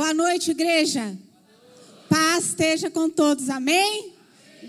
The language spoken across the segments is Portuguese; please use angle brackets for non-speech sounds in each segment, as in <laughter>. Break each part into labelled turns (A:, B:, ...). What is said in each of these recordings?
A: Boa noite, igreja. Paz esteja com todos, amém?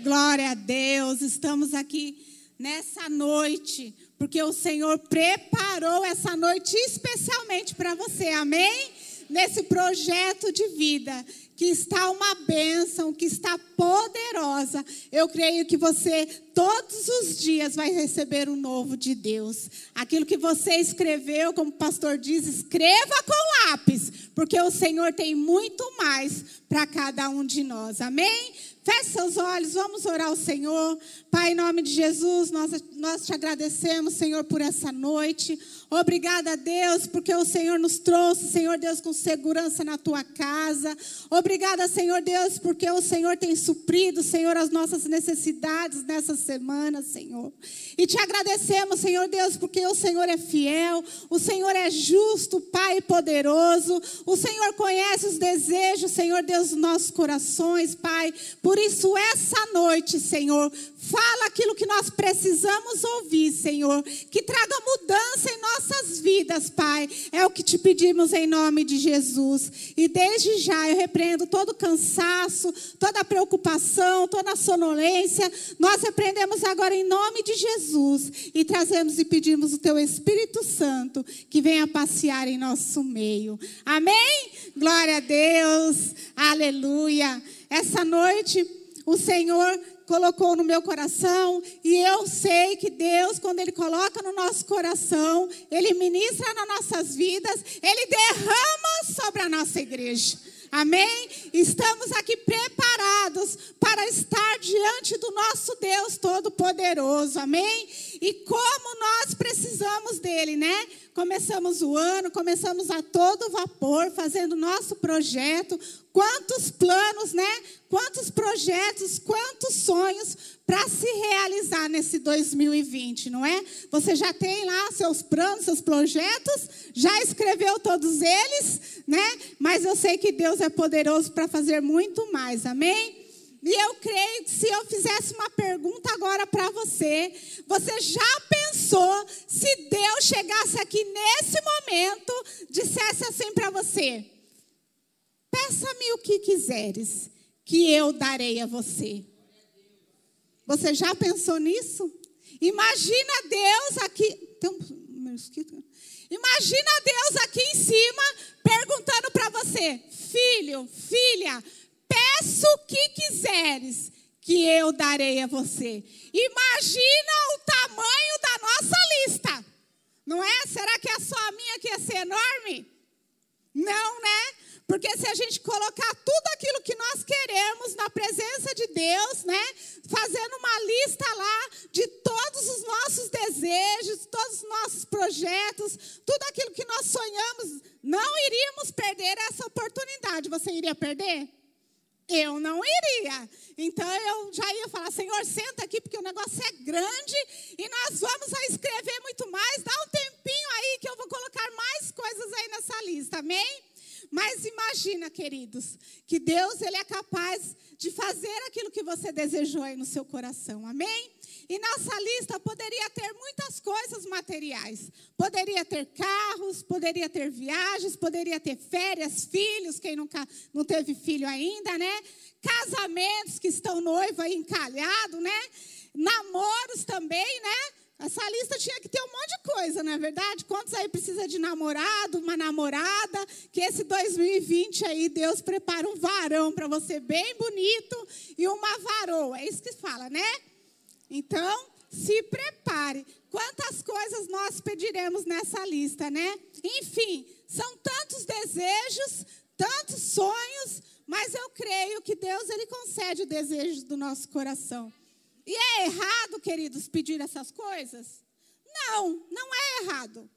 A: Glória a Deus. Estamos aqui nessa noite, porque o Senhor preparou essa noite especialmente para você, amém? Nesse projeto de vida que está uma bênção, que está poderosa. Eu creio que você todos os dias vai receber o novo de Deus. Aquilo que você escreveu, como o pastor diz, escreva com lápis, porque o Senhor tem muito mais para cada um de nós. Amém? Feche seus olhos, vamos orar ao Senhor. Pai, em nome de Jesus, nós, nós te agradecemos, Senhor, por essa noite. Obrigada, Deus, porque o Senhor nos trouxe, Senhor Deus, com segurança na tua casa. Obrigada, Senhor Deus, porque o Senhor tem suprido, Senhor, as nossas necessidades nessa semana, Senhor. E te agradecemos, Senhor Deus, porque o Senhor é fiel, o Senhor é justo, Pai poderoso. O Senhor conhece os desejos, Senhor Deus, dos nossos corações, Pai. Por isso, essa noite, Senhor, fala aquilo que nós precisamos ouvir, Senhor. Que traga mudança em nós nossas vidas, Pai. É o que te pedimos em nome de Jesus. E desde já eu repreendo todo cansaço, toda preocupação, toda sonolência. Nós repreendemos agora em nome de Jesus e trazemos e pedimos o teu Espírito Santo que venha passear em nosso meio. Amém? Glória a Deus. Aleluia. Essa noite o Senhor colocou no meu coração, e eu sei que Deus, quando Ele coloca no nosso coração, Ele ministra nas nossas vidas, Ele derrama sobre a nossa igreja. Amém? Estamos aqui preparados para estar diante do nosso Deus Todo-Poderoso. Amém? E como nós precisamos dele, né? Começamos o ano, começamos a todo vapor, fazendo nosso projeto. Quantos planos, né? Quantos projetos, quantos sonhos para se realizar nesse 2020, não é? Você já tem lá seus planos, seus projetos, já escreveu todos eles, né? Mas eu sei que Deus é poderoso para fazer muito mais, amém? E eu creio que se eu fizesse uma pergunta agora para você, você já pensou se Deus chegasse aqui nesse momento, dissesse assim para você: Peça-me o que quiseres, que eu darei a você. Você já pensou nisso? Imagina Deus aqui. Tem um mosquito? Imagina Deus aqui em cima perguntando para você: Filho, filha, peço o que quiseres, que eu darei a você. Imagina o tamanho da nossa lista. Não é? Será que é só a minha que ia ser enorme? Não, né? Porque se a gente colocar tudo aquilo que nós queremos na presença de Deus, né? Fazendo uma lista lá de todos os nossos desejos, todos os nossos projetos, tudo aquilo que nós sonhamos, não iríamos perder essa oportunidade. Você iria perder? Eu não iria. Então eu já ia falar, Senhor, senta aqui, porque o negócio é grande e nós vamos a escrever muito mais. Dá um tempinho aí que eu vou colocar mais coisas aí nessa lista, amém? Mas imagina, queridos, que Deus ele é capaz de fazer aquilo que você desejou aí no seu coração. Amém? E nossa lista poderia ter muitas coisas materiais. Poderia ter carros, poderia ter viagens, poderia ter férias, filhos, quem nunca não teve filho ainda, né? Casamentos que estão noiva encalhado, né? Namoros também, né? Essa lista tinha que ter um monte de coisa, não é verdade? Quantos aí precisa de namorado, uma namorada? Que esse 2020 aí Deus prepara um varão para você bem bonito e uma varoa. É isso que fala, né? Então, se prepare. Quantas coisas nós pediremos nessa lista, né? Enfim, são tantos desejos, tantos sonhos, mas eu creio que Deus ele concede o desejo do nosso coração. E é errado, queridos, pedir essas coisas? Não, não é errado.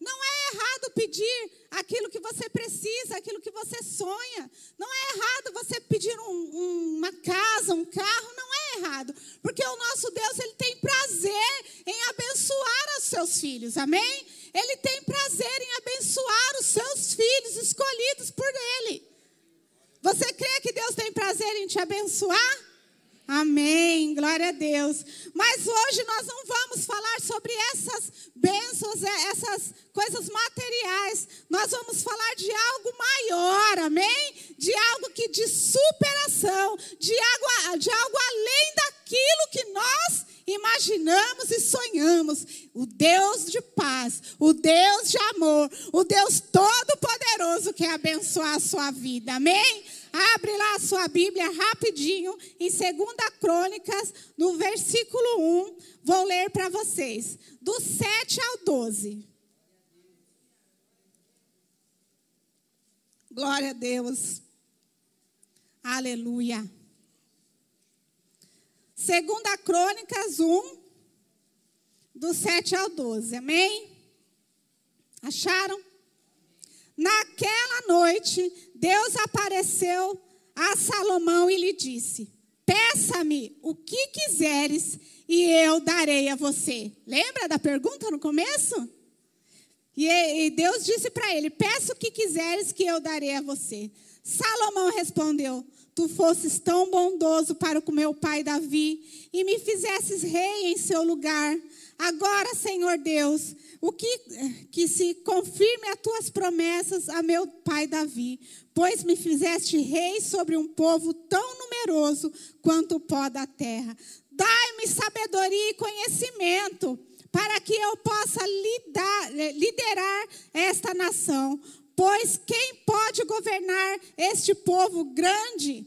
A: Não é errado pedir aquilo que você precisa, aquilo que você sonha. Não é errado você pedir um, um, uma casa, um carro. Não é errado. Porque o nosso Deus, Ele tem prazer em abençoar os seus filhos. Amém? Ele tem prazer em abençoar os seus filhos escolhidos por Ele. Você crê que Deus tem prazer em te abençoar? Amém, glória a Deus. Mas hoje nós não vamos falar sobre essas bênçãos, é, essas coisas materiais. Nós vamos falar de algo maior, amém? De algo que de superação, de algo, de algo além daquilo que imaginamos e sonhamos. O Deus de paz, o Deus de amor, o Deus todo-poderoso quer abençoar a sua vida, amém? Abre lá a sua Bíblia rapidinho, em 2 Crônicas, no versículo 1. Vou ler para vocês, do 7 ao 12. Glória a Deus. Aleluia. Segunda Crônicas 1, do 7 ao 12. Amém? Acharam? Naquela noite, Deus apareceu a Salomão e lhe disse: Peça-me o que quiseres e eu darei a você. Lembra da pergunta no começo? E Deus disse para ele: Peça o que quiseres que eu darei a você. Salomão respondeu: Tu fosses tão bondoso para com meu pai Davi e me fizesses rei em seu lugar. Agora, Senhor Deus, o que, que se confirme as tuas promessas a meu pai Davi, pois me fizeste rei sobre um povo tão numeroso quanto o pó da terra. Dai-me sabedoria e conhecimento para que eu possa lidar, liderar esta nação. Pois quem pode governar este povo grande?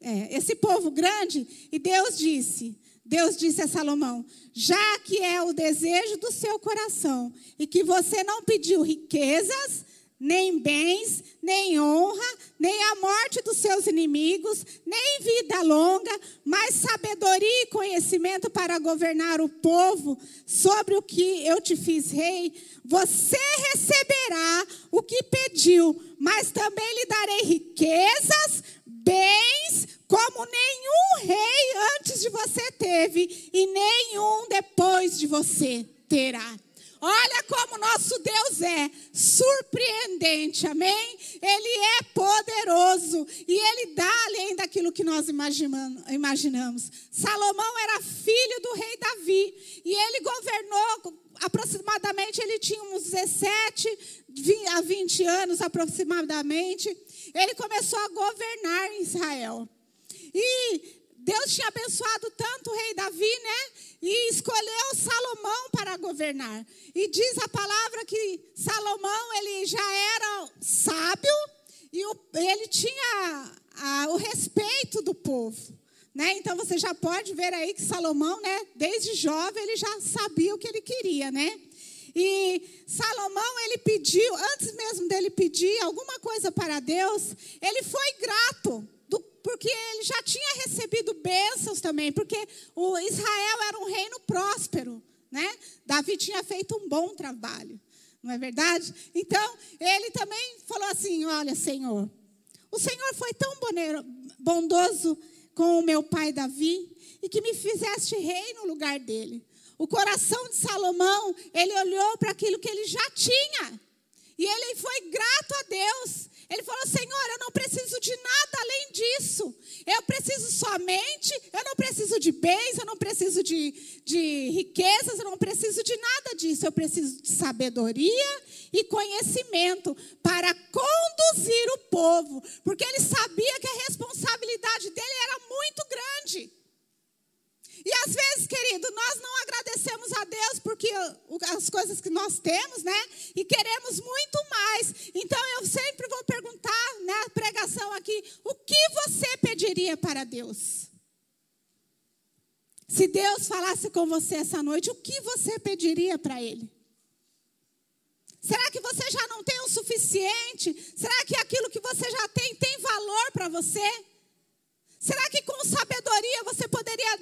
A: É, esse povo grande? E Deus disse: Deus disse a Salomão: já que é o desejo do seu coração e que você não pediu riquezas, nem bens, nem honra, nem a morte dos seus inimigos, nem vida longa, mas sabedoria e conhecimento para governar o povo sobre o que eu te fiz rei, você receberá o que pediu, mas também lhe darei riquezas, bens, como nenhum rei antes de você teve e nenhum depois de você terá. Olha como nosso Deus é surpreendente, amém? Ele é poderoso e ele dá além daquilo que nós imaginamos. Salomão era filho do rei Davi e ele governou aproximadamente, ele tinha uns 17 a 20 anos aproximadamente. Ele começou a governar em Israel. E Deus tinha abençoado tanto o rei Davi, né? E escolheu Salomão governar. E diz a palavra que Salomão ele já era sábio e o, ele tinha a, o respeito do povo. Né? Então você já pode ver aí que Salomão, né, desde jovem, ele já sabia o que ele queria, né? E Salomão, ele pediu, antes mesmo dele pedir alguma coisa para Deus, ele foi grato porque ele já tinha recebido bênçãos também, porque o Israel era um reino próspero, né? Davi tinha feito um bom trabalho, não é verdade? Então, ele também falou assim: Olha, Senhor, o Senhor foi tão bondoso com o meu pai Davi e que me fizeste rei no lugar dele. O coração de Salomão, ele olhou para aquilo que ele já tinha. E ele foi grato a Deus. Ele falou: Senhor, eu não preciso de nada além disso. Eu preciso somente, eu não preciso de bens, eu não preciso de, de riquezas, eu não preciso de nada disso. Eu preciso de sabedoria e conhecimento para conduzir o povo. Porque ele sabia que a responsabilidade dele era muito grande. E às vezes, querido, nós não agradecemos a Deus porque as coisas que nós temos, né? E queremos muito mais. Então eu sempre vou perguntar na né, pregação aqui: o que você pediria para Deus? Se Deus falasse com você essa noite, o que você pediria para Ele? Será que você já não tem o suficiente? Será que aquilo que você já tem tem valor para você? Será que com sabedoria você poderia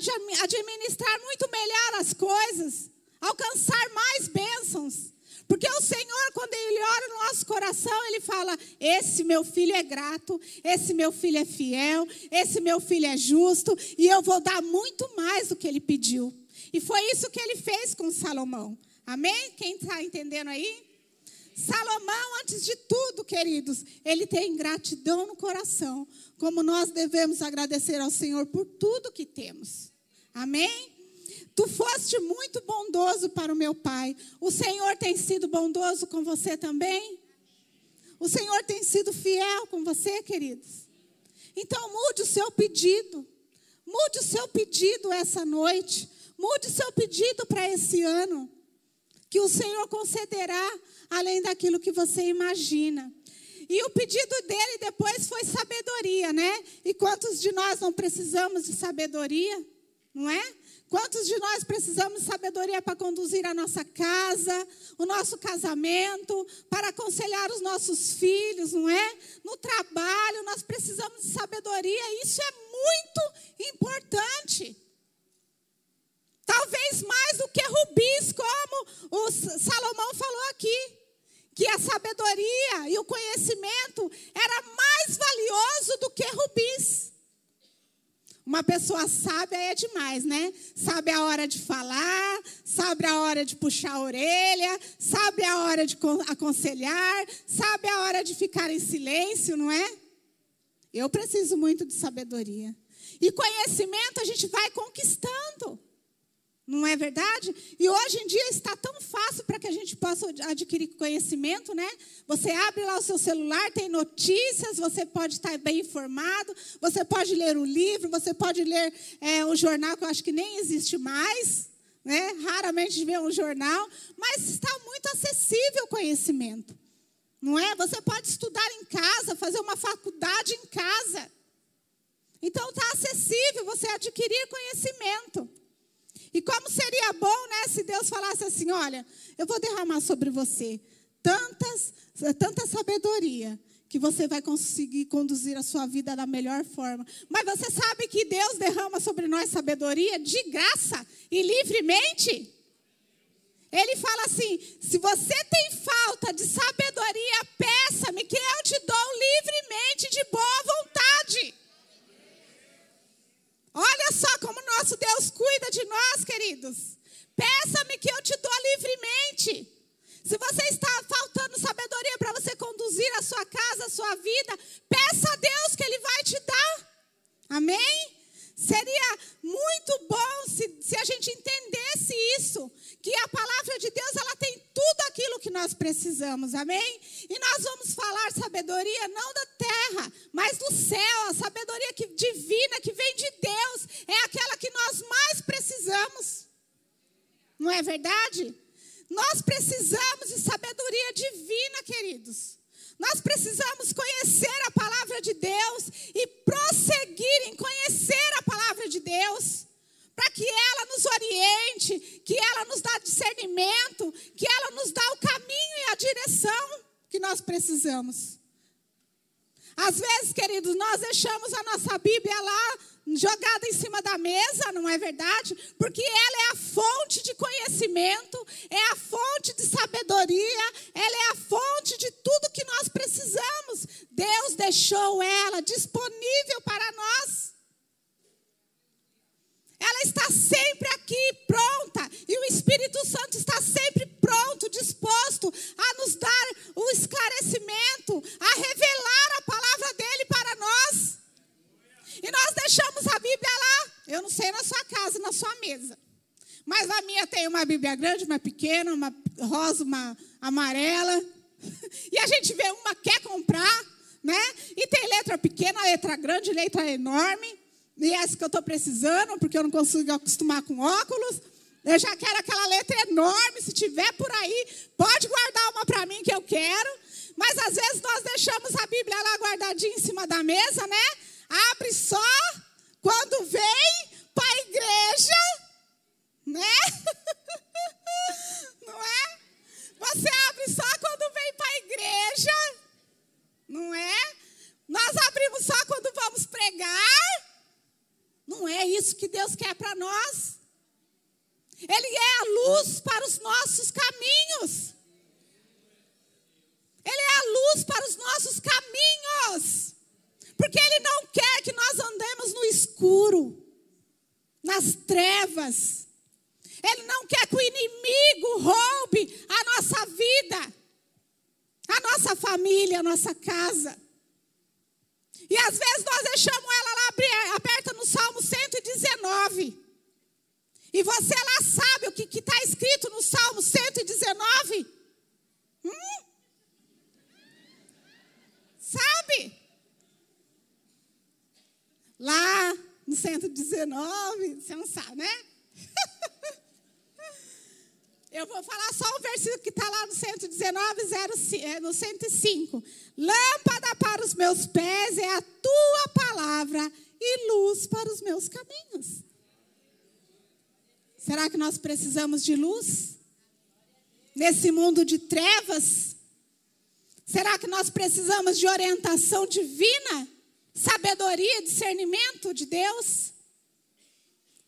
A: administrar muito melhor as coisas? Alcançar mais bênçãos? Porque o Senhor, quando Ele ora no nosso coração, Ele fala: Esse meu filho é grato, esse meu filho é fiel, esse meu filho é justo, e eu vou dar muito mais do que ele pediu. E foi isso que ele fez com Salomão. Amém? Quem está entendendo aí? Salomão, antes de tudo, queridos, ele tem gratidão no coração, como nós devemos agradecer ao Senhor por tudo que temos. Amém? Tu foste muito bondoso para o meu pai. O Senhor tem sido bondoso com você também? O Senhor tem sido fiel com você, queridos? Então mude o seu pedido. Mude o seu pedido essa noite. Mude o seu pedido para esse ano. Que o Senhor concederá além daquilo que você imagina. E o pedido dele depois foi sabedoria, né? E quantos de nós não precisamos de sabedoria? Não é? Quantos de nós precisamos de sabedoria para conduzir a nossa casa, o nosso casamento, para aconselhar os nossos filhos, não é? No trabalho, nós precisamos de sabedoria, isso é muito importante. Talvez mais do que rubis, como o Salomão falou aqui, que a sabedoria e o conhecimento era mais valioso do que rubis. Uma pessoa sábia é demais, né? Sabe a hora de falar, sabe a hora de puxar a orelha, sabe a hora de aconselhar, sabe a hora de ficar em silêncio, não é? Eu preciso muito de sabedoria. E conhecimento a gente vai conquistando. Não é verdade? E hoje em dia está tão fácil para que a gente possa adquirir conhecimento, né? Você abre lá o seu celular, tem notícias, você pode estar bem informado, você pode ler o livro, você pode ler é, o jornal, que eu acho que nem existe mais, né? Raramente vê um jornal, mas está muito acessível o conhecimento, não é? Você pode estudar em casa, fazer uma faculdade em casa. Então está acessível você adquirir conhecimento. E como seria bom, né, se Deus falasse assim: olha, eu vou derramar sobre você tantas, tanta sabedoria que você vai conseguir conduzir a sua vida da melhor forma. Mas você sabe que Deus derrama sobre nós sabedoria de graça e livremente? Ele fala assim: se você tem falta de sabedoria, peça-me que eu te dou livremente de boa vontade. Olha só como nosso Deus cuida de nós, queridos. Peça-me que eu te dou livremente. Se você está faltando sabedoria para você conduzir a sua casa, a sua vida, peça a Deus que Ele vai te dar. Amém? Seria muito bom se, se a gente entendesse isso, que a palavra de Deus ela tem tudo aquilo que nós precisamos, amém? E nós vamos falar sabedoria não da terra, mas do céu, a sabedoria que, divina que vem de Deus, é aquela que nós mais precisamos. Não é verdade? Nós precisamos de sabedoria divina, queridos. Nós precisamos conhecer a palavra de Deus e prosseguir em conhecer a palavra de Deus, para que ela nos oriente, que ela nos dá discernimento, que ela nos dá o caminho e a direção que nós precisamos. Às vezes, queridos, nós deixamos a nossa Bíblia lá jogada em cima da mesa, não é verdade? Porque ela é a fonte de conhecimento, é a fonte de sabedoria, ela é a fonte de tudo que nós precisamos. Deus deixou ela disponível para nós. Ela está sempre aqui pronta, e o Espírito Santo está sempre pronto, disposto a nos dar o esclarecimento, a revelar a palavra dele para nós. E nós deixamos a Bíblia lá. Eu não sei na sua casa, na sua mesa. Mas a minha tem uma Bíblia grande, uma pequena, uma rosa, uma amarela. <laughs> E a gente vê uma, quer comprar, né? E tem letra pequena, letra grande, letra enorme. E essa que eu estou precisando, porque eu não consigo acostumar com óculos. Eu já quero aquela letra enorme. Se tiver por aí, pode guardar uma para mim que eu quero. Mas às vezes nós deixamos a Bíblia lá guardadinha em cima da mesa, né? abre só quando vem para a igreja, né? <laughs> Não é? Você abre só quando vem para a igreja, não é? Nós abrimos só quando vamos pregar. Não é isso que Deus quer para nós. Ele é a luz para os nossos caminhos. Ele é a luz para os nossos caminhos. Porque Ele não quer que nós andemos no escuro, nas trevas. Ele não quer que o inimigo roube a nossa vida. a nossa família, a nossa casa. E às vezes nós deixamos ela lá aberta no Salmo 119. E você lá sabe o que está escrito no Salmo 119? Hum? Sabe? Lá no 119, você não sabe, né? <laughs> Eu vou falar só o versículo que está lá no 119, 0, é, no 105. Lâmpada para os meus pés é a tua palavra e luz para os meus caminhos. Será que nós precisamos de luz? Nesse mundo de trevas? Será que nós precisamos de orientação divina? Sabedoria, discernimento de Deus?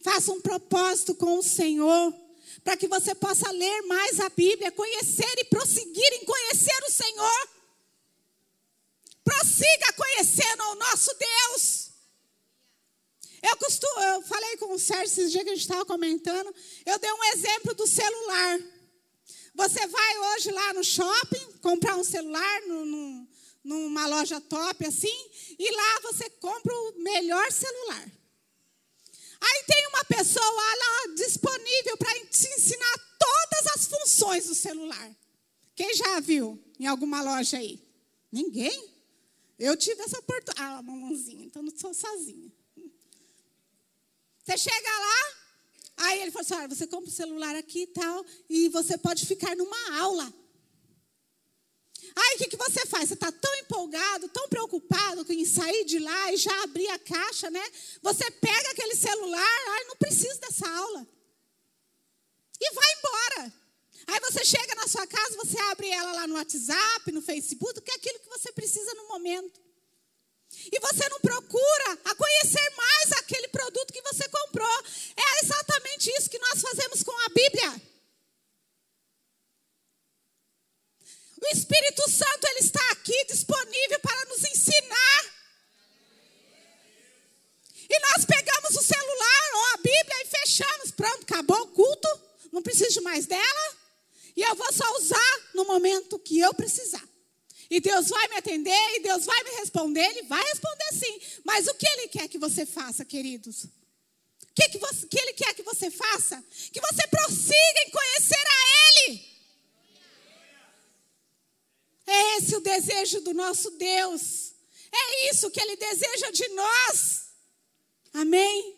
A: Faça um propósito com o Senhor para que você possa ler mais a Bíblia, conhecer e prosseguir em conhecer o Senhor. Prossiga conhecendo o nosso Deus. Eu, costumo, eu falei com o Sérgio esses dias que a gente estava comentando. Eu dei um exemplo do celular. Você vai hoje lá no shopping comprar um celular no, no, numa loja top assim, e lá você compra o melhor celular. Aí tem uma pessoa lá disponível para te ensinar todas as funções do celular. Quem já viu em alguma loja aí? Ninguém? Eu tive essa oportunidade. Ah, mamãozinha, então não sou sozinha. Você chega lá, aí ele falou assim: olha, você compra o celular aqui e tal, e você pode ficar numa aula. Aí o que, que você faz? Você está tão empolgado, tão preocupado em sair de lá e já abrir a caixa, né? Você pega aquele celular, ai, não preciso dessa aula. E vai embora. Aí você chega na sua casa, você abre ela lá no WhatsApp, no Facebook, que é aquilo que você precisa no momento. E você não procura a conhecer mais aquele produto que você comprou. É exatamente isso que nós fazemos com a Bíblia. O Espírito Santo ele está aqui disponível para nos ensinar. E nós pegamos o celular ou a Bíblia e fechamos. Pronto, acabou o culto. Não preciso mais dela. E eu vou só usar no momento que eu precisar. E Deus vai me atender e Deus vai me responder. Ele vai responder sim. Mas o que Ele quer que você faça, queridos? O que, que, você, que Ele quer que você faça? Que você prossiga em conhecer a Ele. É esse o desejo do nosso Deus. É isso que Ele deseja de nós. Amém?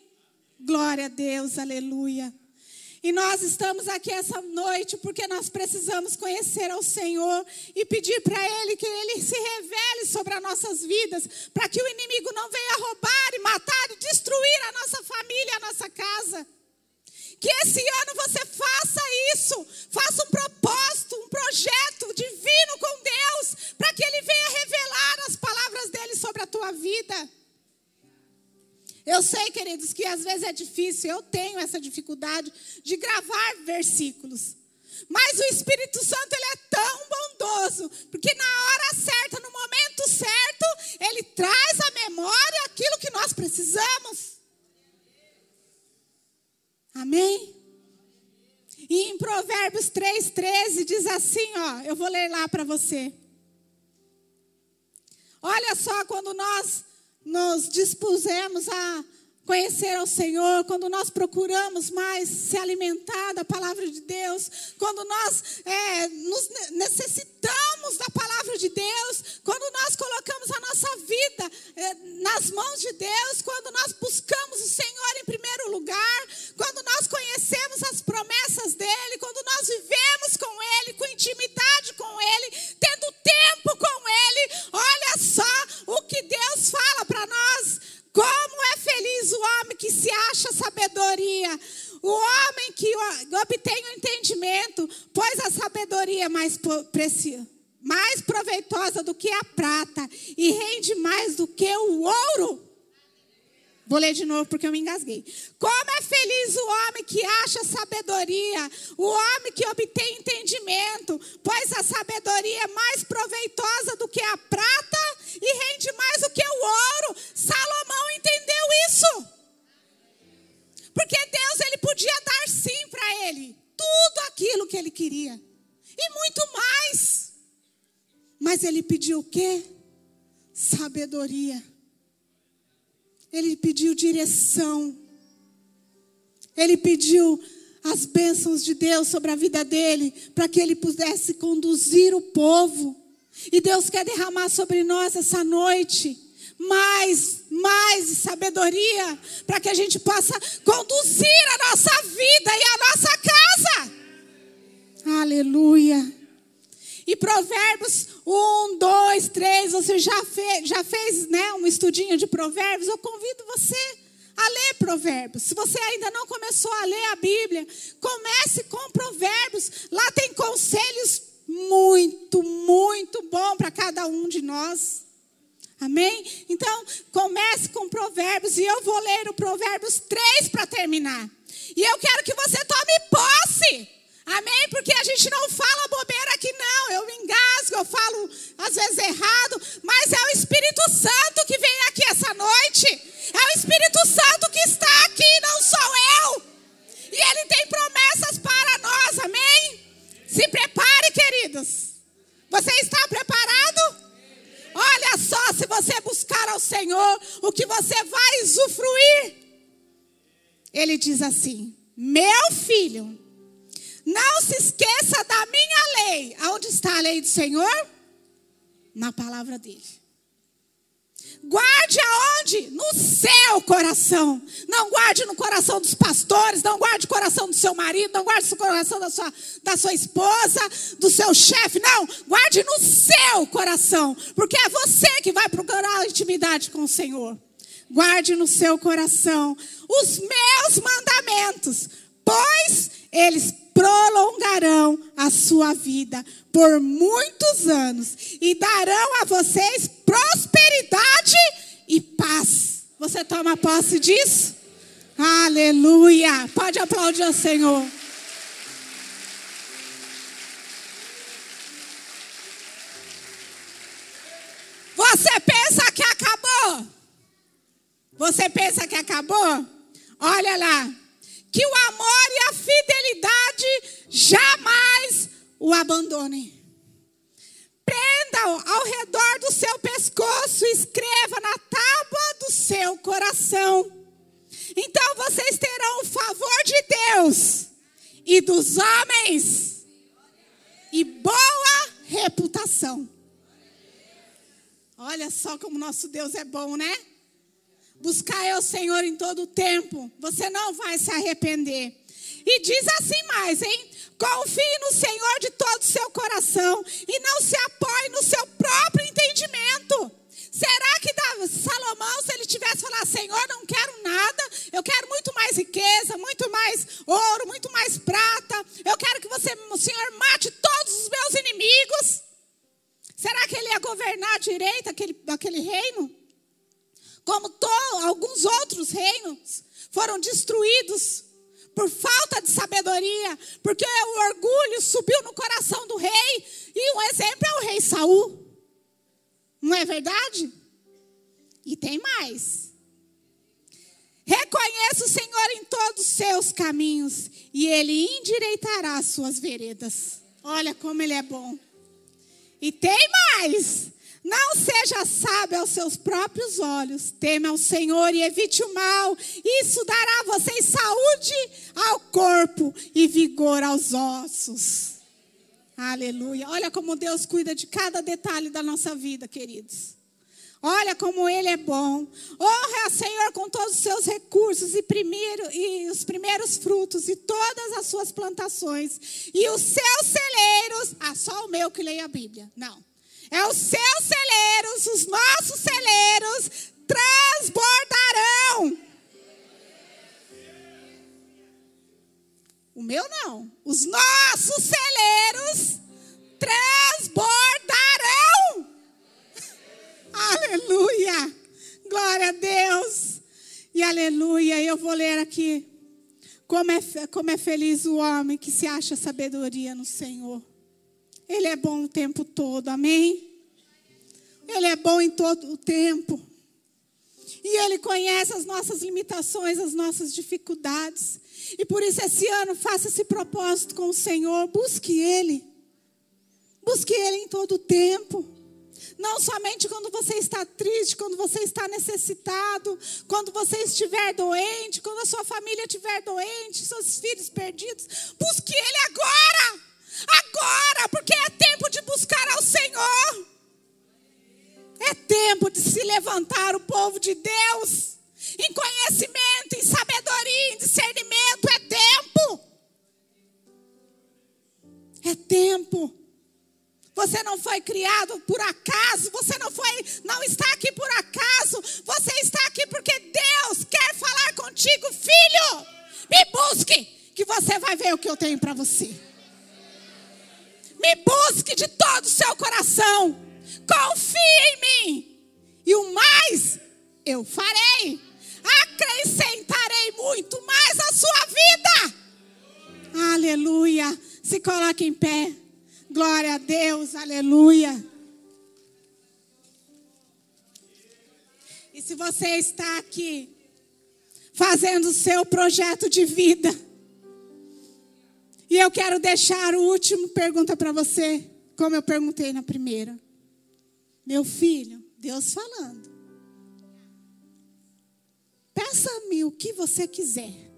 A: Glória a Deus, aleluia. E nós estamos aqui essa noite porque nós precisamos conhecer ao Senhor e pedir para Ele que Ele se revele sobre as nossas vidas, para que o inimigo não venha roubar e matar e destruir a nossa família, a nossa casa. Que esse ano você faça isso, Eu sei, queridos, que às vezes é difícil, eu tenho essa dificuldade de gravar versículos. Mas o Espírito Santo ele é tão bondoso, porque na hora certa, no momento certo, ele traz à memória aquilo que nós precisamos. Amém? E em Provérbios 3,13 diz assim, ó, eu vou ler lá para você. Olha só, quando nós nos dispusemos a conhecer ao Senhor, quando nós procuramos mais se alimentar da palavra de Deus, quando nós é, nos necessitamos da palavra de Deus, quando nós colocamos a nossa vida é, nas mãos de Deus, quando nós buscamos o Senhor em primeiro lugar, quando nós conhecemos as promessas dEle, quando nós vivemos com Ele, com intimidade com Ele, tendo tempo com Ele, olha só o que Deus fala para nós como é feliz o homem que se acha sabedoria, o homem que obtém o entendimento, pois a sabedoria é mais preciosa, mais proveitosa do que a prata e rende mais do que o ouro. Vou ler de novo porque eu me engasguei. Como é feliz o homem que acha sabedoria, o homem que obtém entendimento, pois a sabedoria é mais proveitosa do que a prata e rende mais do que o ouro. Salomão entendeu isso. Porque Deus ele podia dar sim para ele tudo aquilo que ele queria e muito mais. Mas ele pediu o quê? Sabedoria. Ele pediu direção. Ele pediu as bênçãos de Deus sobre a vida dele, para que ele pudesse conduzir o povo. E Deus quer derramar sobre nós essa noite mais, mais sabedoria, para que a gente possa conduzir a nossa vida e a nossa casa. Aleluia. E Provérbios 1, 2, 3, você já fez, já fez né, um estudinho de Provérbios? Eu convido você a ler Provérbios. Se você ainda não começou a ler a Bíblia, comece com Provérbios. Lá tem conselhos muito, muito bom para cada um de nós. Amém? Então, comece com Provérbios e eu vou ler o Provérbios 3 para terminar. E eu quero que você tome posse. Amém? Porque a gente não fala bobeira aqui, não. Eu me engasgo, eu falo às vezes errado, mas é o Espírito Santo que vem aqui essa noite. É o Espírito Santo que está aqui, não sou eu. E ele tem promessas para nós, amém? Se prepare, queridos. Você está preparado? Olha só, se você buscar ao Senhor, o que você vai usufruir. Ele diz assim: Meu filho, não se esqueça da minha lei. Aonde está a lei do Senhor? Na palavra dele. Guarde aonde? No seu coração. Não guarde no coração dos pastores, não guarde no coração do seu marido, não guarde no coração da sua, da sua esposa, do seu chefe. Não, guarde no seu coração. Porque é você que vai procurar a intimidade com o Senhor. Guarde no seu coração os meus mandamentos, pois eles prolongarão a sua vida por muitos anos e darão a vocês prosperidade e paz. Você toma posse disso? Aleluia! Pode aplaudir ao Senhor. Você pensa que acabou? Você pensa que acabou? Olha lá que o amor e a fidelidade jamais o abandonem. Prenda-o ao redor do seu pescoço escreva na tábua do seu coração. Então vocês terão o favor de Deus e dos homens e boa reputação. Olha só como nosso Deus é bom, né? Buscar o Senhor em todo o tempo, você não vai se arrepender. E diz assim mais, hein? Confie no Senhor de todo o seu coração e não se apoie no seu próprio entendimento. Será que Salomão, se ele tivesse falado, Senhor, não quero nada, eu quero muito mais riqueza, muito mais ouro, muito mais prata, eu quero que você, Senhor, mate todos os meus inimigos. Será que ele ia governar direito aquele, aquele reino? Como alguns outros reinos foram destruídos por falta de sabedoria, porque o orgulho subiu no coração do rei, e um exemplo é o rei Saul. Não é verdade? E tem mais. Reconheça o Senhor em todos os seus caminhos, e ele endireitará as suas veredas. Olha como ele é bom. E tem mais. Não seja sábio aos seus próprios olhos. Teme ao Senhor e evite o mal. Isso dará a vocês saúde ao corpo e vigor aos ossos. Aleluia. Olha como Deus cuida de cada detalhe da nossa vida, queridos. Olha como Ele é bom. Honre ao Senhor com todos os seus recursos e, primeiro, e os primeiros frutos e todas as suas plantações. E os seus celeiros. Ah, só o meu que leia a Bíblia. Não. É os seus celeiros, os nossos celeiros transbordarão. O meu não. Os nossos celeiros transbordarão. <laughs> aleluia. Glória a Deus. E aleluia. Eu vou ler aqui. Como é, como é feliz o homem que se acha sabedoria no Senhor. Ele é bom o tempo todo, amém? Ele é bom em todo o tempo. E Ele conhece as nossas limitações, as nossas dificuldades. E por isso, esse ano, faça esse propósito com o Senhor. Busque Ele. Busque Ele em todo o tempo. Não somente quando você está triste, quando você está necessitado, quando você estiver doente, quando a sua família estiver doente, seus filhos perdidos. Busque Ele agora. Agora, porque é tempo de buscar ao Senhor. É tempo de se levantar o povo de Deus. Em conhecimento, em sabedoria, em discernimento. É tempo. É tempo. Você não foi criado por acaso, você não foi, não está aqui por acaso. Você está aqui porque Deus quer falar contigo, filho. Me busque, que você vai ver o que eu tenho para você. Me busque de todo o seu coração. Confie em mim. E o mais eu farei. Acrescentarei muito mais à sua vida. Aleluia. Se coloque em pé. Glória a Deus, aleluia. E se você está aqui fazendo o seu projeto de vida, e eu quero deixar o último pergunta para você, como eu perguntei na primeira. Meu filho, Deus falando. Peça-me o que você quiser,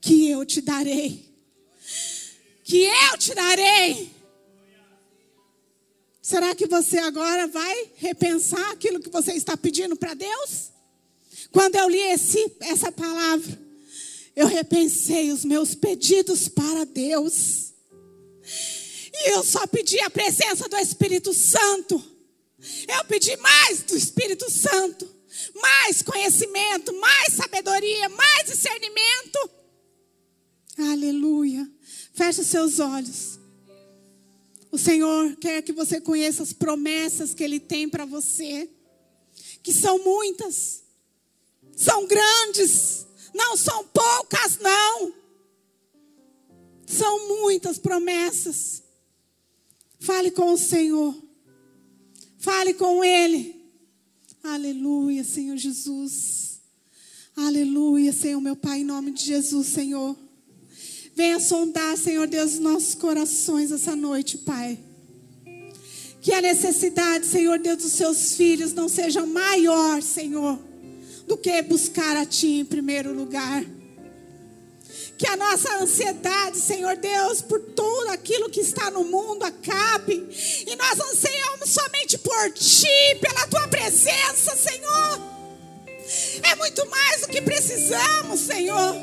A: que eu te darei que eu te darei. Será que você agora vai repensar aquilo que você está pedindo para Deus? Quando eu li esse, essa palavra, eu repensei os meus pedidos para Deus. E eu só pedi a presença do Espírito Santo. Eu pedi mais do Espírito Santo, mais conhecimento, mais sabedoria, mais discernimento. Aleluia. Feche seus olhos. O Senhor quer que você conheça as promessas que Ele tem para você, que são muitas, são grandes, não são poucas, não. São muitas promessas. Fale com o Senhor, fale com Ele. Aleluia, Senhor Jesus. Aleluia, Senhor, meu Pai, em nome de Jesus, Senhor. Venha sondar, Senhor Deus, nossos corações essa noite, Pai. Que a necessidade, Senhor Deus, dos seus filhos não seja maior, Senhor, do que buscar a Ti em primeiro lugar. Que a nossa ansiedade, Senhor Deus, por tudo aquilo que está no mundo acabe. E nós anseiamos somente por Ti, pela Tua presença, Senhor. É muito mais do que precisamos, Senhor.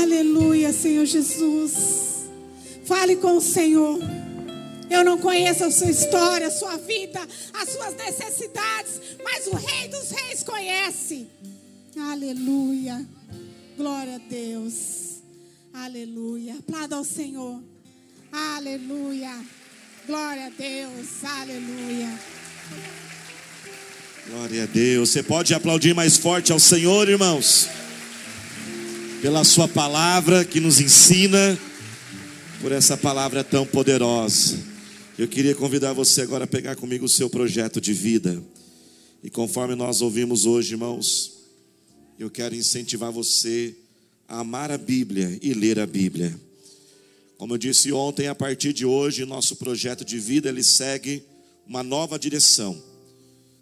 A: Aleluia, Senhor Jesus. Fale com o Senhor. Eu não conheço a sua história, a sua vida, as suas necessidades, mas o Rei dos Reis conhece. Aleluia. Glória a Deus. Aleluia. Aplauda ao Senhor. Aleluia. Glória a Deus. Aleluia.
B: Glória a Deus. Você pode aplaudir mais forte ao Senhor, irmãos? pela Sua palavra que nos ensina, por essa palavra tão poderosa. Eu queria convidar você agora a pegar comigo o seu projeto de vida. E conforme nós ouvimos hoje, irmãos, eu quero incentivar você a amar a Bíblia e ler a Bíblia. Como eu disse ontem, a partir de hoje, nosso projeto de vida ele segue uma nova direção.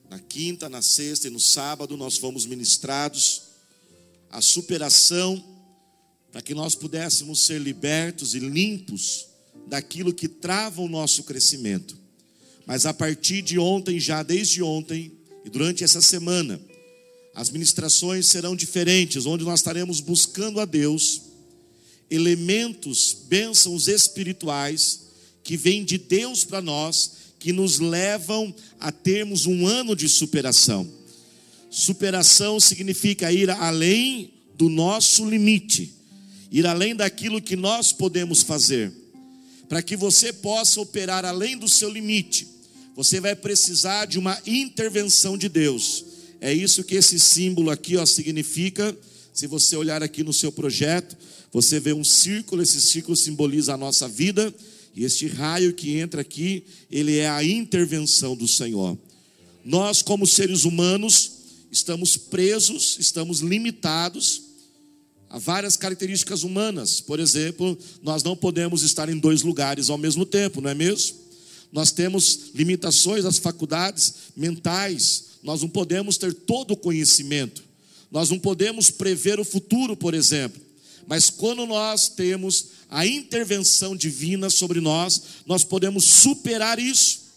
B: Na quinta, na sexta e no sábado nós fomos ministrados a superação, para que nós pudéssemos ser libertos e limpos daquilo que trava o nosso crescimento. Mas a partir de ontem, já desde ontem e durante essa semana, as ministrações serão diferentes, onde nós estaremos buscando a Deus elementos, bênçãos espirituais que vêm de Deus para nós, que nos levam a termos um ano de superação. Superação significa ir além do nosso limite, ir além daquilo que nós podemos fazer. Para que você possa operar além do seu limite, você vai precisar de uma intervenção de Deus. É isso que esse símbolo aqui ó, significa. Se você olhar aqui no seu projeto, você vê um círculo, esse círculo simboliza a nossa vida, e este raio que entra aqui, ele é a intervenção do Senhor. Nós, como seres humanos, estamos presos, estamos limitados a várias características humanas. Por exemplo, nós não podemos estar em dois lugares ao mesmo tempo, não é mesmo? Nós temos limitações às faculdades mentais, nós não podemos ter todo o conhecimento, nós não podemos prever o futuro, por exemplo. Mas quando nós temos a intervenção divina sobre nós, nós podemos superar isso.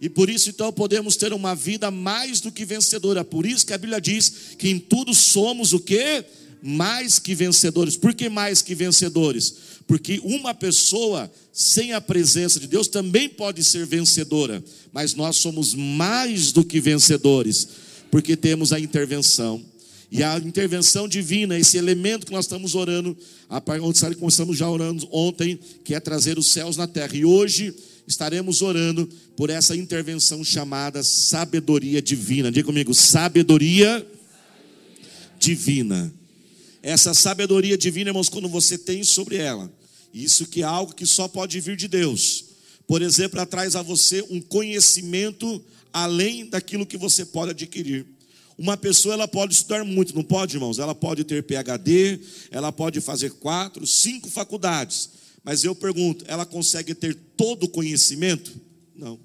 B: E por isso então podemos ter uma vida mais do que vencedora. Por isso que a Bíblia diz que em tudo somos o que? Mais que vencedores. Por que mais que vencedores? Porque uma pessoa sem a presença de Deus também pode ser vencedora, mas nós somos mais do que vencedores, porque temos a intervenção. E a intervenção divina, esse elemento que nós estamos orando, onde começamos já orando ontem, que é trazer os céus na terra. E hoje estaremos orando por essa intervenção chamada sabedoria divina. Diga comigo, sabedoria divina. Essa sabedoria divina, irmãos, quando você tem sobre ela, isso que é algo que só pode vir de Deus. Por exemplo, traz a você um conhecimento além daquilo que você pode adquirir. Uma pessoa ela pode estudar muito, não pode, irmãos? Ela pode ter PhD, ela pode fazer quatro, cinco faculdades. Mas eu pergunto, ela consegue ter todo o conhecimento? Não.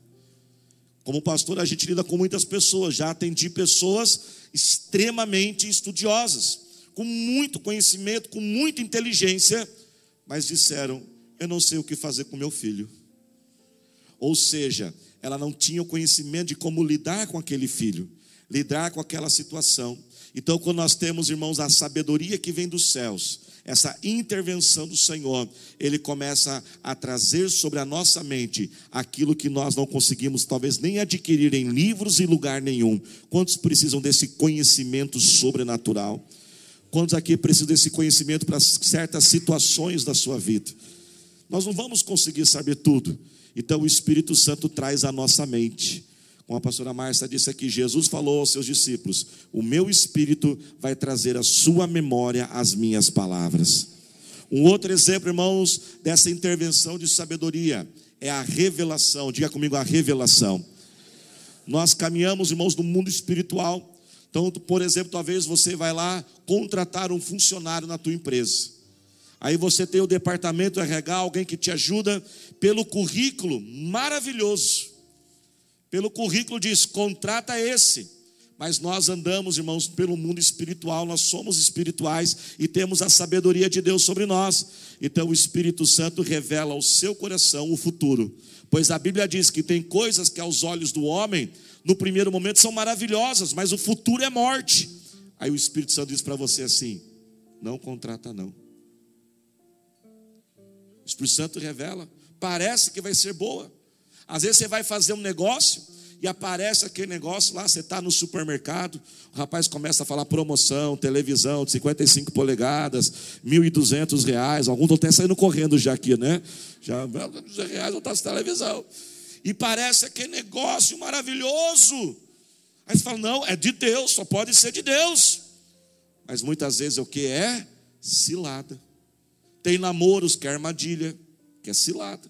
B: Como pastor, a gente lida com muitas pessoas. Já atendi pessoas extremamente estudiosas, com muito conhecimento, com muita inteligência, mas disseram: Eu não sei o que fazer com meu filho. Ou seja, ela não tinha o conhecimento de como lidar com aquele filho lidar com aquela situação. Então, quando nós temos, irmãos, a sabedoria que vem dos céus, essa intervenção do Senhor, ele começa a trazer sobre a nossa mente aquilo que nós não conseguimos, talvez nem adquirir em livros e lugar nenhum. Quantos precisam desse conhecimento sobrenatural? Quantos aqui precisam desse conhecimento para certas situações da sua vida? Nós não vamos conseguir saber tudo. Então, o Espírito Santo traz à nossa mente como a pastora Márcia disse aqui, Jesus falou aos seus discípulos: O meu espírito vai trazer à sua memória as minhas palavras. Um outro exemplo, irmãos, dessa intervenção de sabedoria é a revelação. Diga comigo a revelação. Nós caminhamos, irmãos, no mundo espiritual. Então, por exemplo, talvez você vai lá contratar um funcionário na tua empresa. Aí você tem o departamento RH, alguém que te ajuda pelo currículo maravilhoso pelo currículo diz: contrata esse. Mas nós andamos, irmãos, pelo mundo espiritual, nós somos espirituais e temos a sabedoria de Deus sobre nós. Então o Espírito Santo revela ao seu coração o futuro. Pois a Bíblia diz que tem coisas que aos olhos do homem, no primeiro momento, são maravilhosas, mas o futuro é morte. Aí o Espírito Santo diz para você assim: não contrata, não. O Espírito Santo revela, parece que vai ser boa às vezes você vai fazer um negócio e aparece aquele negócio lá, você está no supermercado, o rapaz começa a falar promoção, televisão de 55 polegadas, 1.200 reais, alguns estão até saindo correndo já aqui, né? Já, 200 reais está essa televisão. E parece aquele negócio maravilhoso. Aí você fala, não, é de Deus, só pode ser de Deus. Mas muitas vezes o que é? Cilada. Tem namoros que é armadilha, que é cilada.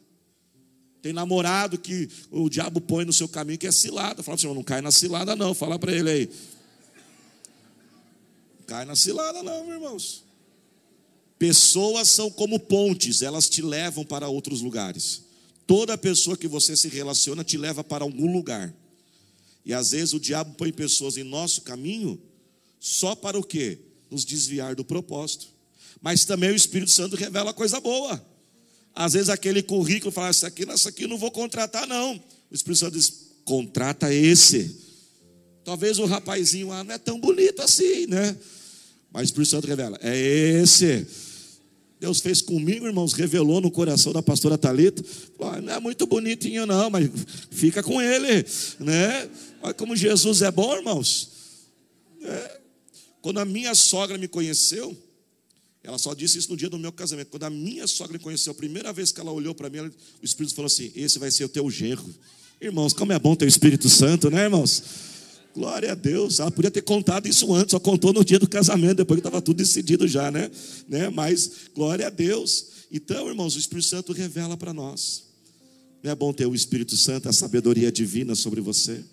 B: Tem namorado que o diabo põe no seu caminho que é cilada. Fala assim, não cai na cilada não. Fala para ele aí. Cai na cilada não, meus irmãos. Pessoas são como pontes, elas te levam para outros lugares. Toda pessoa que você se relaciona te leva para algum lugar. E às vezes o diabo põe pessoas em nosso caminho só para o quê? Nos desviar do propósito. Mas também o Espírito Santo revela coisa boa. Às vezes aquele currículo fala, isso aqui, isso aqui não vou contratar, não. O Espírito Santo diz, contrata esse. Talvez o rapazinho ah, não é tão bonito assim, né? Mas o Espírito Santo revela, é esse. Deus fez comigo, irmãos, revelou no coração da pastora Talita. Ah, não é muito bonitinho, não, mas fica com ele, né? Olha como Jesus é bom, irmãos. É. Quando a minha sogra me conheceu, ela só disse isso no dia do meu casamento. Quando a minha sogra me conheceu, a primeira vez que ela olhou para mim, ela, o Espírito falou assim: Esse vai ser o teu genro. Irmãos, como é bom ter o Espírito Santo, né, irmãos? Glória a Deus. Ela podia ter contado isso antes, só contou no dia do casamento, depois que estava tudo decidido já, né? né? Mas, glória a Deus. Então, irmãos, o Espírito Santo revela para nós. Não é bom ter o Espírito Santo, a sabedoria divina sobre você.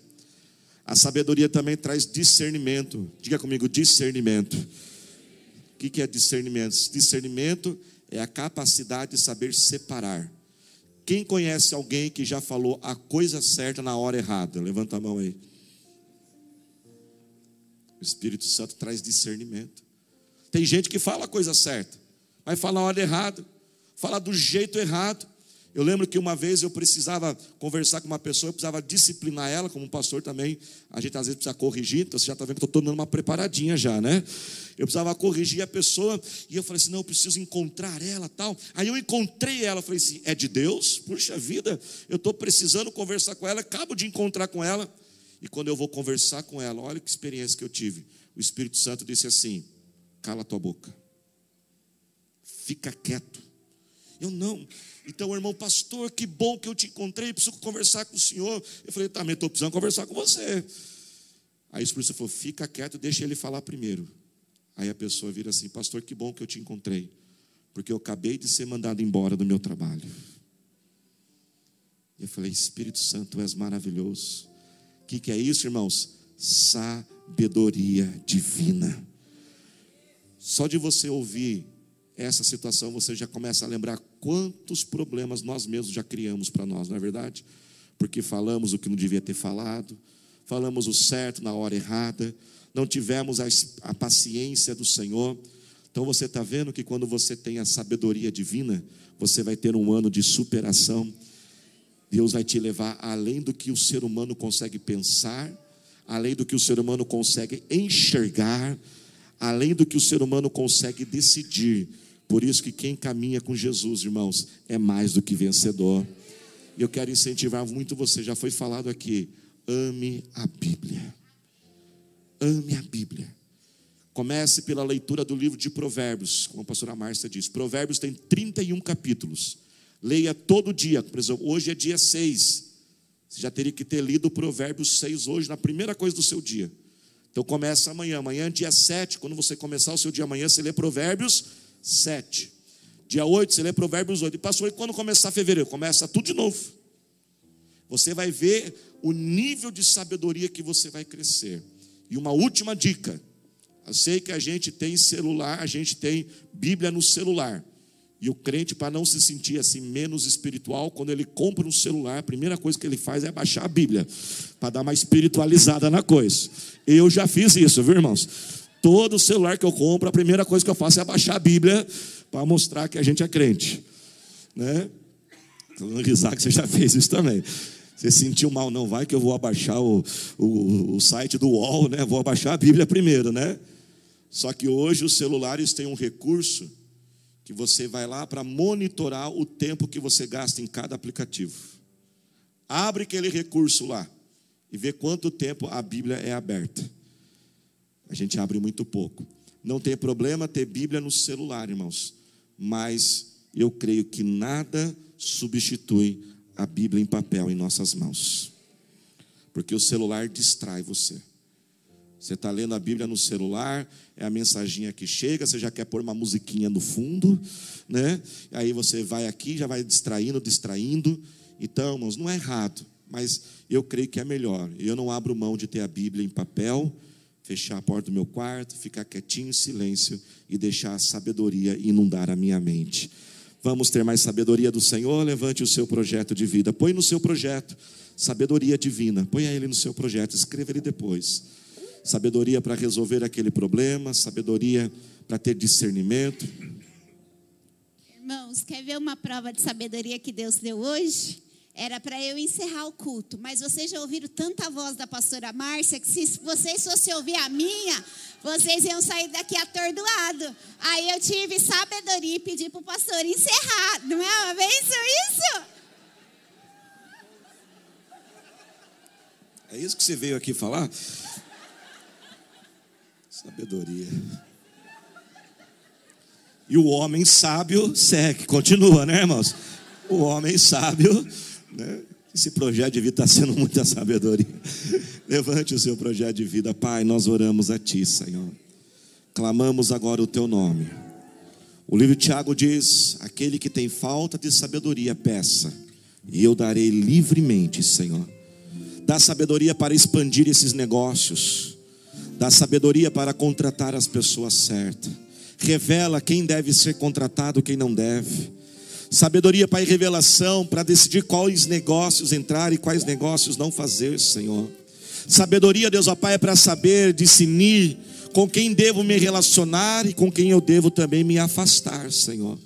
B: A sabedoria também traz discernimento. Diga comigo, discernimento. O que é discernimento? Discernimento é a capacidade de saber separar Quem conhece alguém que já falou a coisa certa na hora errada? Levanta a mão aí. O Espírito Santo traz discernimento. Tem gente que fala a coisa certa, mas fala na hora errada, fala do jeito errado. Eu lembro que uma vez eu precisava conversar com uma pessoa, eu precisava disciplinar ela, como um pastor também. A gente às vezes precisa corrigir, então você já está vendo que eu estou dando uma preparadinha já, né? Eu precisava corrigir a pessoa, e eu falei assim: não, eu preciso encontrar ela tal. Aí eu encontrei ela, falei assim: é de Deus? Puxa vida, eu estou precisando conversar com ela, acabo de encontrar com ela. E quando eu vou conversar com ela, olha que experiência que eu tive. O Espírito Santo disse assim: cala tua boca, fica quieto. Eu não. Então, irmão pastor, que bom que eu te encontrei, preciso conversar com o senhor. Eu falei, também estou precisando conversar com você. Aí o Espírito falou, fica quieto, deixa ele falar primeiro. Aí a pessoa vira assim, pastor, que bom que eu te encontrei, porque eu acabei de ser mandado embora do meu trabalho. Eu falei, Espírito Santo, és maravilhoso. Que, que é isso, irmãos? Sabedoria divina. Só de você ouvir essa situação, você já começa a lembrar quantos problemas nós mesmos já criamos para nós, não é verdade? Porque falamos o que não devia ter falado, falamos o certo na hora errada, não tivemos a, a paciência do Senhor. Então você está vendo que quando você tem a sabedoria divina, você vai ter um ano de superação. Deus vai te levar além do que o ser humano consegue pensar, além do que o ser humano consegue enxergar, além do que o ser humano consegue decidir. Por isso que quem caminha com Jesus, irmãos, é mais do que vencedor. E eu quero incentivar muito você, já foi falado aqui, ame a Bíblia. Ame a Bíblia. Comece pela leitura do livro de Provérbios, como a pastora Márcia diz. Provérbios tem 31 capítulos. Leia todo dia. Por exemplo, hoje é dia 6. Você já teria que ter lido Provérbios 6 hoje, na primeira coisa do seu dia. Então começa amanhã. Amanhã é dia 7. Quando você começar o seu dia amanhã, você lê Provérbios 7. Dia 8, você lê Provérbios 8. E passou, e quando começar fevereiro? Começa tudo de novo. Você vai ver o nível de sabedoria que você vai crescer. E uma última dica. Eu sei que a gente tem celular, a gente tem Bíblia no celular. E o crente, para não se sentir assim menos espiritual, quando ele compra um celular, a primeira coisa que ele faz é baixar a Bíblia, para dar uma espiritualizada na coisa. Eu já fiz isso, viu, irmãos? Todo celular que eu compro, a primeira coisa que eu faço é baixar a Bíblia para mostrar que a gente é crente. Né? Risada que você já <laughs> fez isso também. Você sentiu mal, não vai que eu vou abaixar o, o, o site do UOL, né? Vou abaixar a Bíblia primeiro, né? Só que hoje os celulares têm um recurso que você vai lá para monitorar o tempo que você gasta em cada aplicativo. Abre aquele recurso lá e vê quanto tempo a Bíblia é aberta. A gente abre muito pouco. Não tem problema ter Bíblia no celular, irmãos, mas eu creio que nada substitui a Bíblia em papel em nossas mãos, porque o celular distrai você. Você está lendo a Bíblia no celular, é a mensaginha que chega, você já quer pôr uma musiquinha no fundo, né? Aí você vai aqui, já vai distraindo, distraindo. Então, irmãos, não é errado, mas eu creio que é melhor. Eu não abro mão de ter a Bíblia em papel, fechar a porta do meu quarto, ficar quietinho em silêncio e deixar a sabedoria inundar a minha mente. Vamos ter mais sabedoria do Senhor? Levante o seu projeto de vida. Põe no seu projeto sabedoria divina. Põe ele no seu projeto, escreva ele depois. Sabedoria para resolver aquele problema, sabedoria para ter discernimento.
C: Irmãos, quer ver uma prova de sabedoria que Deus deu hoje? Era para eu encerrar o culto, mas vocês já ouviram tanta voz da pastora Márcia que se vocês fossem ouvir a minha, vocês iam sair daqui atordoado. Aí eu tive sabedoria e pedi para o pastor encerrar. Não é uma benção isso?
B: É isso que você veio aqui falar? Sabedoria. E o homem sábio segue, continua, né, irmãos? O homem sábio né? Esse projeto de vida está sendo muita sabedoria. Levante o seu projeto de vida, Pai. Nós oramos a Ti, Senhor. Clamamos agora o Teu nome. O livro de Tiago diz: Aquele que tem falta de sabedoria, peça, e eu darei livremente, Senhor. Dá sabedoria para expandir esses negócios, dá sabedoria para contratar as pessoas certas, revela quem deve ser contratado, quem não deve Sabedoria, Pai, revelação para decidir quais negócios entrar e quais negócios não fazer, Senhor. Sabedoria, Deus, ó Pai, é para saber discernir com quem devo me relacionar e com quem eu devo também me afastar, Senhor.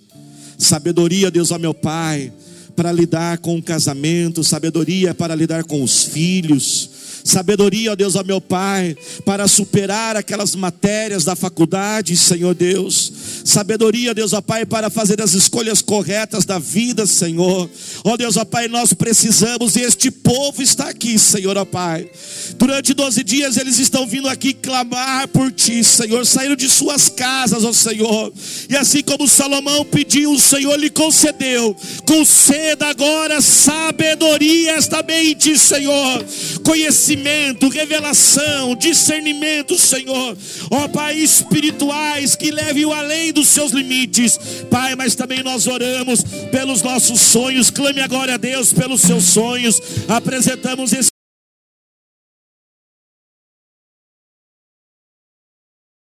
B: Sabedoria, Deus, ó meu Pai, para lidar com o casamento, sabedoria para lidar com os filhos, sabedoria, ó Deus, ó meu Pai, para superar aquelas matérias da faculdade, Senhor Deus, sabedoria, Deus, ó Pai, para fazer as escolhas corretas da vida, Senhor, ó Deus, ó Pai, nós precisamos, e este povo está aqui, Senhor, ó Pai, durante 12 dias eles estão vindo aqui clamar por Ti, Senhor, saíram de suas casas, ó Senhor, e assim como Salomão pediu, o Senhor lhe concedeu, conceda agora sabedoria esta mente, Senhor, conhecimento revelação, discernimento, Senhor. Ó Pai, espirituais que leve-o além dos seus limites. Pai, mas também nós oramos pelos nossos sonhos. Clame agora a Deus pelos seus sonhos. Apresentamos esse